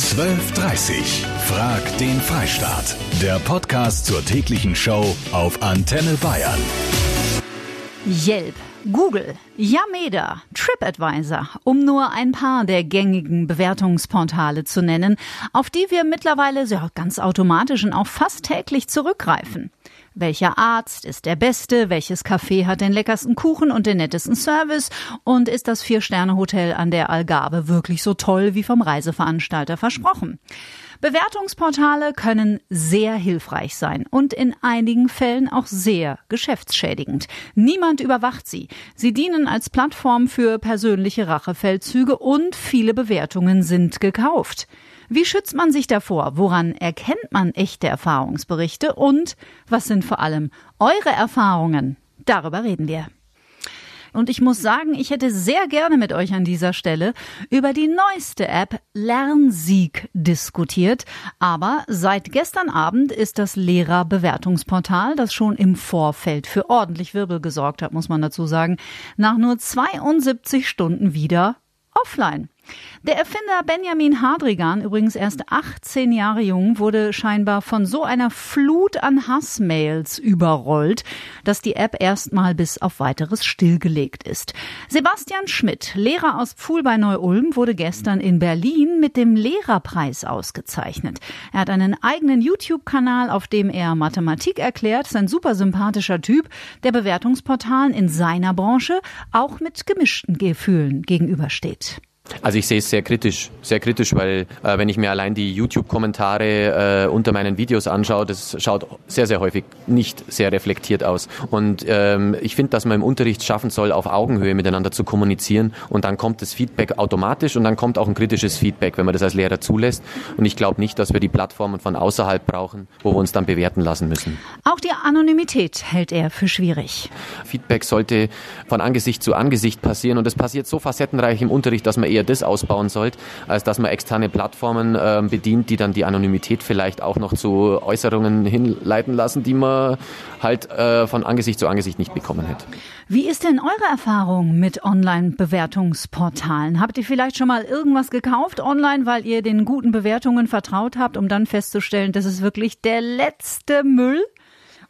1230. Frag den Freistaat. Der Podcast zur täglichen Show auf Antenne Bayern. Yelp, Google, Yameda, TripAdvisor, um nur ein paar der gängigen Bewertungsportale zu nennen, auf die wir mittlerweile ja, ganz automatisch und auch fast täglich zurückgreifen. Welcher Arzt ist der beste? Welches Café hat den leckersten Kuchen und den nettesten Service? Und ist das Vier-Sterne-Hotel an der Algarve wirklich so toll wie vom Reiseveranstalter versprochen? Bewertungsportale können sehr hilfreich sein und in einigen Fällen auch sehr geschäftsschädigend. Niemand überwacht sie. Sie dienen als Plattform für persönliche Rachefeldzüge und viele Bewertungen sind gekauft. Wie schützt man sich davor? Woran erkennt man echte Erfahrungsberichte? Und was sind vor allem eure Erfahrungen? Darüber reden wir. Und ich muss sagen, ich hätte sehr gerne mit euch an dieser Stelle über die neueste App Lernsieg diskutiert. Aber seit gestern Abend ist das Lehrerbewertungsportal, das schon im Vorfeld für ordentlich Wirbel gesorgt hat, muss man dazu sagen, nach nur 72 Stunden wieder offline. Der Erfinder Benjamin Hadrigan, übrigens erst 18 Jahre jung, wurde scheinbar von so einer Flut an Hassmails überrollt, dass die App erstmal bis auf weiteres stillgelegt ist. Sebastian Schmidt, Lehrer aus Pfuhl bei Neu-Ulm, wurde gestern in Berlin mit dem Lehrerpreis ausgezeichnet. Er hat einen eigenen YouTube-Kanal, auf dem er Mathematik erklärt, ist ein super sympathischer Typ, der Bewertungsportalen in seiner Branche auch mit gemischten Gefühlen gegenübersteht. Also ich sehe es sehr kritisch, sehr kritisch, weil äh, wenn ich mir allein die YouTube-Kommentare äh, unter meinen Videos anschaue, das schaut sehr, sehr häufig nicht sehr reflektiert aus. Und ähm, ich finde, dass man im Unterricht schaffen soll, auf Augenhöhe miteinander zu kommunizieren und dann kommt das Feedback automatisch und dann kommt auch ein kritisches Feedback, wenn man das als Lehrer zulässt. Und ich glaube nicht, dass wir die Plattformen von außerhalb brauchen, wo wir uns dann bewerten lassen müssen. Auch die Anonymität hält er für schwierig. Feedback sollte von Angesicht zu Angesicht passieren und es passiert so facettenreich im Unterricht, dass man eher das ausbauen sollte, als dass man externe Plattformen äh, bedient, die dann die Anonymität vielleicht auch noch zu Äußerungen hinleiten lassen, die man halt äh, von Angesicht zu Angesicht nicht bekommen hätte. Wie ist denn eure Erfahrung mit Online-Bewertungsportalen? Habt ihr vielleicht schon mal irgendwas gekauft online, weil ihr den guten Bewertungen vertraut habt, um dann festzustellen, das ist wirklich der letzte Müll?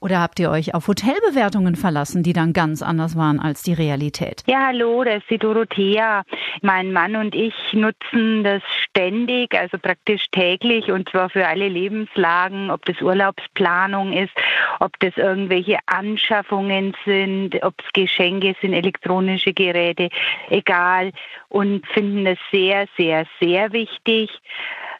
Oder habt ihr euch auf Hotelbewertungen verlassen, die dann ganz anders waren als die Realität? Ja, hallo, das ist die Dorothea. Mein Mann und ich nutzen das ständig, also praktisch täglich und zwar für alle Lebenslagen, ob das Urlaubsplanung ist, ob das irgendwelche Anschaffungen sind, ob es Geschenke sind, elektronische Geräte, egal und finden es sehr, sehr, sehr wichtig.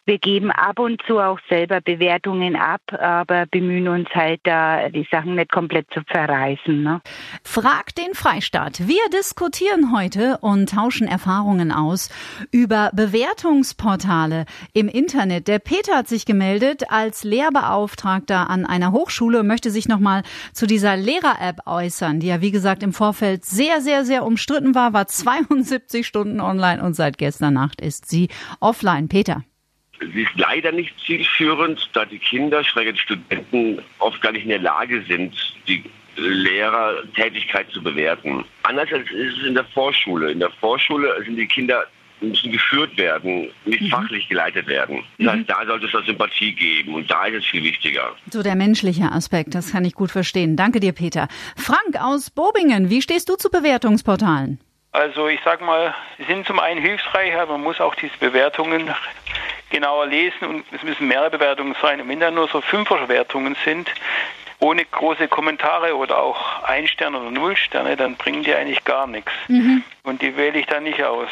Wir geben ab und zu auch selber Bewertungen ab, aber bemühen uns halt da, die Sachen nicht komplett zu verreißen. Ne? Frag den Freistaat. Wir diskutieren heute und tauschen Erfahrungen aus über Bewertungsportale im Internet. Der Peter hat sich gemeldet als Lehrbeauftragter an einer Hochschule und möchte sich nochmal zu dieser Lehrer-App äußern, die ja wie gesagt im Vorfeld sehr, sehr, sehr umstritten war, war 72 Stunden online und seit gestern Nacht ist sie offline. Peter. Sie ist leider nicht zielführend, da die Kinder, schräg Studenten, oft gar nicht in der Lage sind, die Lehrertätigkeit zu bewerten. Anders als ist es in der Vorschule. In der Vorschule sind die Kinder müssen geführt werden, nicht mhm. fachlich geleitet werden. Das mhm. heißt, da sollte es da Sympathie geben und da ist es viel wichtiger. So der menschliche Aspekt, das kann ich gut verstehen. Danke dir, Peter. Frank aus Bobingen, wie stehst du zu Bewertungsportalen? Also ich sag mal, sie sind zum einen hilfreich, aber man muss auch diese Bewertungen genauer lesen und es müssen mehrere Bewertungen sein. Und wenn da nur so Fünferwertungen sind, ohne große Kommentare oder auch ein Stern oder null Sterne, dann bringen die eigentlich gar nichts. Mhm. Und die wähle ich dann nicht aus.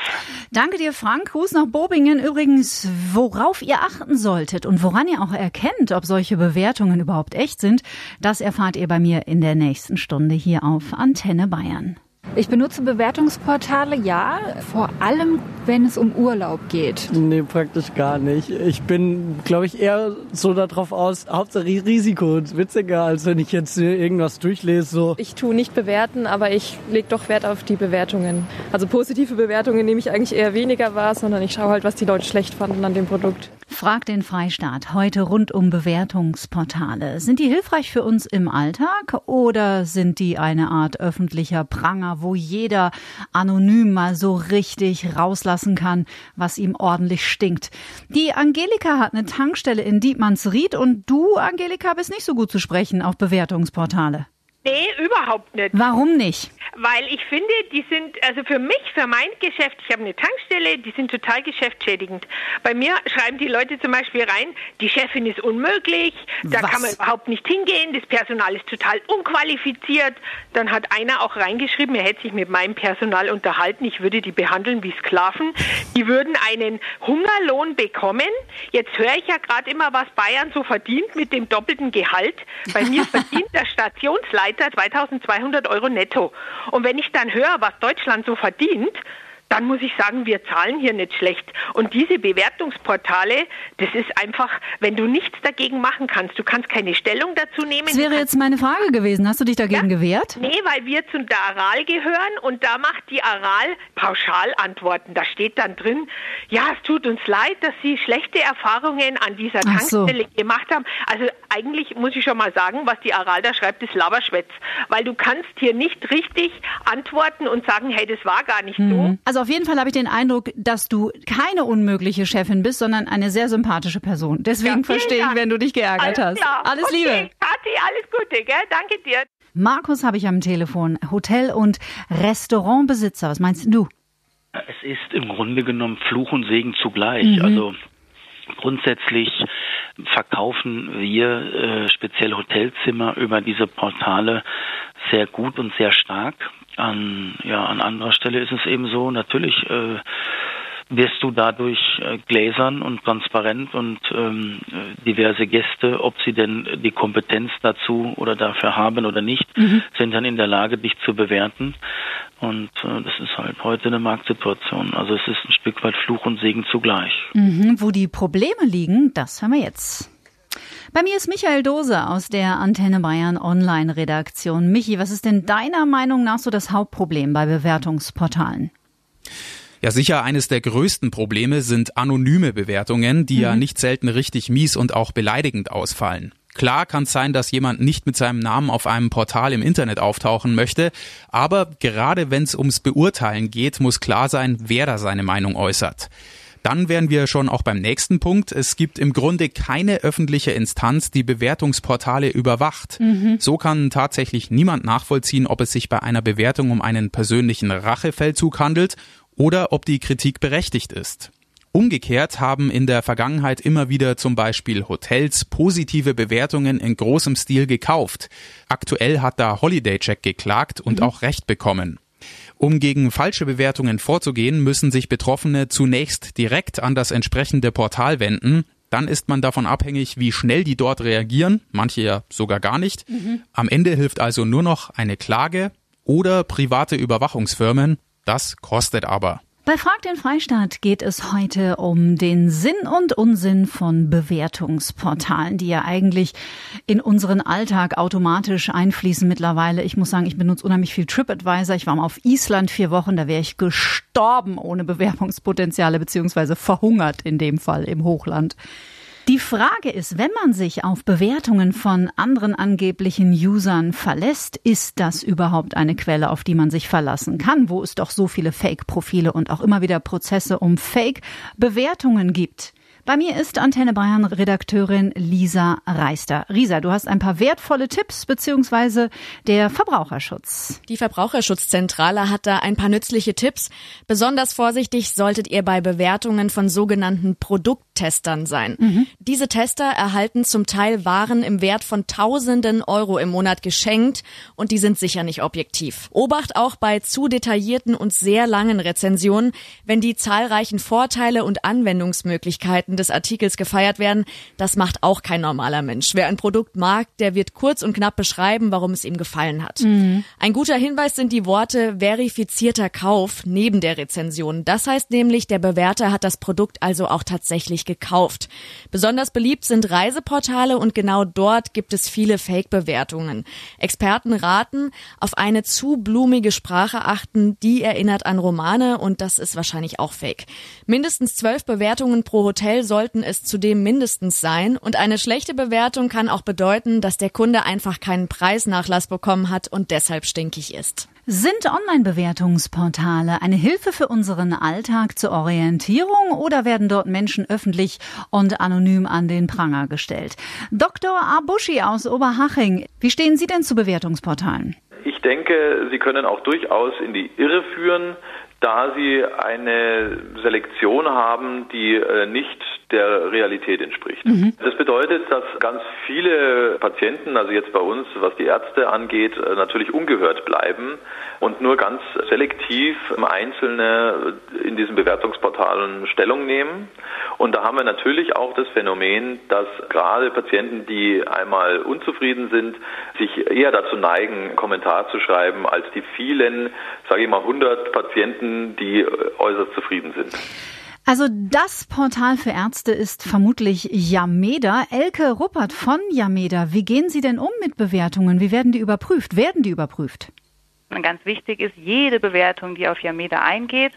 Danke dir, Frank. Gruß nach Bobingen. Übrigens, worauf ihr achten solltet und woran ihr auch erkennt, ob solche Bewertungen überhaupt echt sind, das erfahrt ihr bei mir in der nächsten Stunde hier auf Antenne Bayern. Ich benutze Bewertungsportale, ja, vor allem wenn es um Urlaub geht. Nee, praktisch gar nicht. Ich bin, glaube ich, eher so darauf aus, Hauptsache Risiko witziger, als wenn ich jetzt irgendwas durchlese. So. Ich tue nicht bewerten, aber ich lege doch Wert auf die Bewertungen. Also positive Bewertungen nehme ich eigentlich eher weniger wahr, sondern ich schaue halt, was die Leute schlecht fanden an dem Produkt. Frag den Freistaat heute rund um Bewertungsportale. Sind die hilfreich für uns im Alltag oder sind die eine Art öffentlicher Pranger, wo jeder anonym mal so richtig rauslassen kann, was ihm ordentlich stinkt? Die Angelika hat eine Tankstelle in Dietmannsried und du, Angelika, bist nicht so gut zu sprechen auf Bewertungsportale. Nee, überhaupt nicht. Warum nicht? Weil ich finde, die sind, also für mich, für mein Geschäft, ich habe eine Tankstelle, die sind total geschäftsschädigend. Bei mir schreiben die Leute zum Beispiel rein, die Chefin ist unmöglich, da Was? kann man überhaupt nicht hingehen, das Personal ist total unqualifiziert. Dann hat einer auch reingeschrieben, er hätte sich mit meinem Personal unterhalten, ich würde die behandeln wie Sklaven. Die würden einen Hungerlohn bekommen. Jetzt höre ich ja gerade immer, was Bayern so verdient mit dem doppelten Gehalt. Bei mir verdient der Stationsleiter 2200 Euro netto. Und wenn ich dann höre, was Deutschland so verdient, dann muss ich sagen, wir zahlen hier nicht schlecht. Und diese Bewertungsportale, das ist einfach, wenn du nichts dagegen machen kannst, du kannst keine Stellung dazu nehmen. Das wäre jetzt meine Frage gewesen. Hast du dich dagegen gewehrt? Nee, weil wir zu der Aral gehören und da macht die Aral Pauschalantworten. Da steht dann drin, ja, es tut uns leid, dass Sie schlechte Erfahrungen an dieser Ach so. Tankstelle gemacht haben. Also eigentlich muss ich schon mal sagen, was die Aral da schreibt, ist Laberschwätz. Weil du kannst hier nicht richtig antworten und sagen, hey, das war gar nicht so. Also auf jeden Fall habe ich den Eindruck, dass du keine unmögliche Chefin bist, sondern eine sehr sympathische Person. Deswegen Ja, verstehe ich, wenn du dich geärgert Alles hast. klar. Alles okay. Liebe. Kathi, alles Gute, gell? Danke dir. Markus habe ich am Telefon, Hotel- und Restaurantbesitzer. Was meinst du? Es ist im Grunde genommen Fluch und Segen zugleich. Also grundsätzlich verkaufen wir äh, speziell Hotelzimmer über diese Portale sehr gut und sehr stark. An, ja, an anderer Stelle ist es eben so, natürlich äh, wirst du dadurch äh, gläsern und transparent und ähm, äh, diverse Gäste, ob sie denn die Kompetenz dazu oder dafür haben oder nicht, sind dann in der Lage, dich zu bewerten. Und äh, das ist halt heute eine Marktsituation. Also es ist ein Stück weit Fluch und Segen zugleich. Mhm, wo die Probleme liegen, das hören wir jetzt. Bei mir ist Michael Dose aus der Antenne Bayern Online-Redaktion. Michi, was ist denn deiner Meinung nach so das Hauptproblem bei Bewertungsportalen? Ja, sicher eines der größten Probleme sind anonyme Bewertungen, die ja nicht selten richtig mies und auch beleidigend ausfallen. Klar kann es sein, dass jemand nicht mit seinem Namen auf einem Portal im Internet auftauchen möchte, aber gerade wenn es ums Beurteilen geht, muss klar sein, wer da seine Meinung äußert. Dann wären wir schon auch beim nächsten Punkt. Es gibt im Grunde keine öffentliche Instanz, die Bewertungsportale überwacht. So kann tatsächlich niemand nachvollziehen, ob es sich bei einer Bewertung um einen persönlichen Rachefeldzug handelt oder ob die Kritik berechtigt ist. Umgekehrt haben in der Vergangenheit immer wieder zum Beispiel Hotels positive Bewertungen in großem Stil gekauft. Aktuell hat da Holiday Check geklagt und auch Recht bekommen. Um gegen falsche Bewertungen vorzugehen, müssen sich Betroffene zunächst direkt an das entsprechende Portal wenden. Dann ist man davon abhängig, wie schnell die dort reagieren, manche ja sogar gar nicht. Am Ende hilft also nur noch eine Klage oder private Überwachungsfirmen. Das kostet aber. Bei Frag den Freistaat geht es heute um den Sinn und Unsinn von Bewertungsportalen, die ja eigentlich in unseren Alltag automatisch einfließen mittlerweile. Ich muss sagen, ich benutze unheimlich viel TripAdvisor. Ich war mal auf Island vier Wochen, da wäre ich gestorben ohne Bewerbungspotenziale, beziehungsweise verhungert in dem Fall im Hochland. Die Frage ist, wenn man sich auf Bewertungen von anderen angeblichen Usern verlässt, ist das überhaupt eine Quelle, auf die man sich verlassen kann, wo es doch so viele Fake-Profile und auch immer wieder Prozesse um Fake-Bewertungen gibt? Bei mir ist Antenne Bayern Redakteurin Lisa Reister. Risa, du hast ein paar wertvolle Tipps beziehungsweise der Verbraucherschutz. Die Verbraucherschutzzentrale hat da ein paar nützliche Tipps. Besonders vorsichtig solltet ihr bei Bewertungen von sogenannten Produkttestern sein. Diese Tester erhalten zum Teil Waren im Wert von Tausenden Euro im Monat geschenkt und die sind sicher nicht objektiv. Obacht auch bei zu detaillierten und sehr langen Rezensionen, wenn die zahlreichen Vorteile und Anwendungsmöglichkeiten des Artikels gefeiert werden. Das macht auch kein normaler Mensch. Wer ein Produkt mag, der wird kurz und knapp beschreiben, warum es ihm gefallen hat. Ein guter Hinweis sind die Worte verifizierter Kauf neben der Rezension. Das heißt nämlich, der Bewerter hat das Produkt also auch tatsächlich gekauft. Besonders beliebt sind Reiseportale und genau dort gibt es viele Fake-Bewertungen. Experten raten, auf eine zu blumige Sprache achten, die erinnert an Romane und das ist wahrscheinlich auch fake. Mindestens zwölf Bewertungen pro Hotel sollten es zudem mindestens sein. Und eine schlechte Bewertung kann auch bedeuten, dass der Kunde einfach keinen Preisnachlass bekommen hat und deshalb stinkig ist. Sind Online-Bewertungsportale eine Hilfe für unseren Alltag zur Orientierung oder werden dort Menschen öffentlich und anonym an den Pranger gestellt? Dr. Abushi aus Oberhaching, wie stehen Sie denn zu Bewertungsportalen? Ich denke, sie können auch durchaus in die Irre führen, da sie eine Selektion haben, die äh, nicht der Realität entspricht. Mhm. Das bedeutet, dass ganz viele Patienten, also jetzt bei uns, was die Ärzte angeht, äh, natürlich ungehört bleiben und nur ganz selektiv Einzelne in diesen Bewertungsportalen Stellung nehmen. Und da haben wir natürlich auch das Phänomen, dass gerade Patienten, die einmal unzufrieden sind, sich eher dazu neigen, einen Kommentar zu schreiben, als die vielen, sage ich mal, 100 Patienten, die äußerst zufrieden sind. Also das Portal für Ärzte ist vermutlich Yameda. Elke Ruppert von Yameda, wie gehen Sie denn um mit Bewertungen? Wie werden die überprüft? Werden die überprüft? Ganz wichtig ist, jede Bewertung, die auf Yameda eingeht,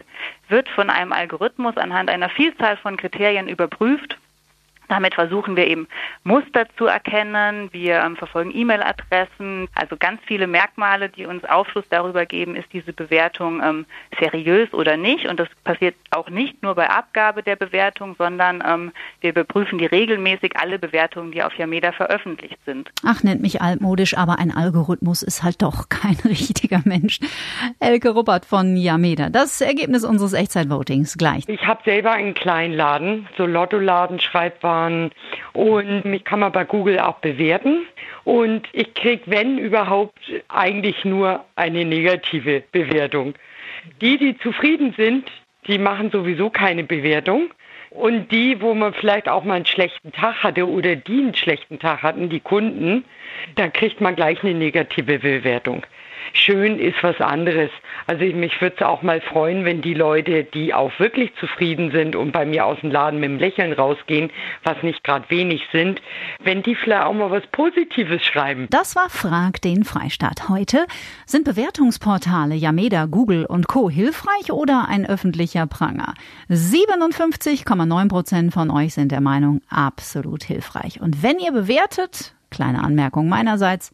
wird von einem Algorithmus anhand einer Vielzahl von Kriterien überprüft damit versuchen wir eben Muster zu erkennen. Wir ähm, verfolgen E-Mail-Adressen, also ganz viele Merkmale, die uns Aufschluss darüber geben, ist diese Bewertung ähm, seriös oder nicht. Und das passiert auch nicht nur bei Abgabe der Bewertung, sondern ähm, wir überprüfen die regelmäßig alle Bewertungen, die auf Yameda veröffentlicht sind. Ach, nennt mich altmodisch, aber ein Algorithmus ist halt doch kein richtiger Mensch. Elke Ruppert von Yameda. Das Ergebnis unseres Echtzeitvotings gleich. Ich habe selber einen kleinen Laden, so Lottoladen, Schreibwaren fahren und mich kann man bei Google auch bewerten. Und ich kriege, wenn überhaupt, eigentlich nur eine negative Bewertung. Die, die zufrieden sind, die machen sowieso keine Bewertung. Und die, wo man vielleicht auch mal einen schlechten Tag hatte oder die einen schlechten Tag hatten, die Kunden, da kriegt man gleich eine negative Bewertung schön ist was anderes. Also mich würde es auch mal freuen, wenn die Leute, die auch wirklich zufrieden sind und bei mir aus dem Laden mit dem Lächeln rausgehen, was nicht gerade wenig sind, wenn die vielleicht auch mal was Positives schreiben. Das war Frag den Freistaat. Heute sind Bewertungsportale Yameda, Google und Co. hilfreich oder ein öffentlicher Pranger? 57,9 Prozent von euch sind der Meinung absolut hilfreich. Und wenn ihr bewertet, kleine Anmerkung meinerseits,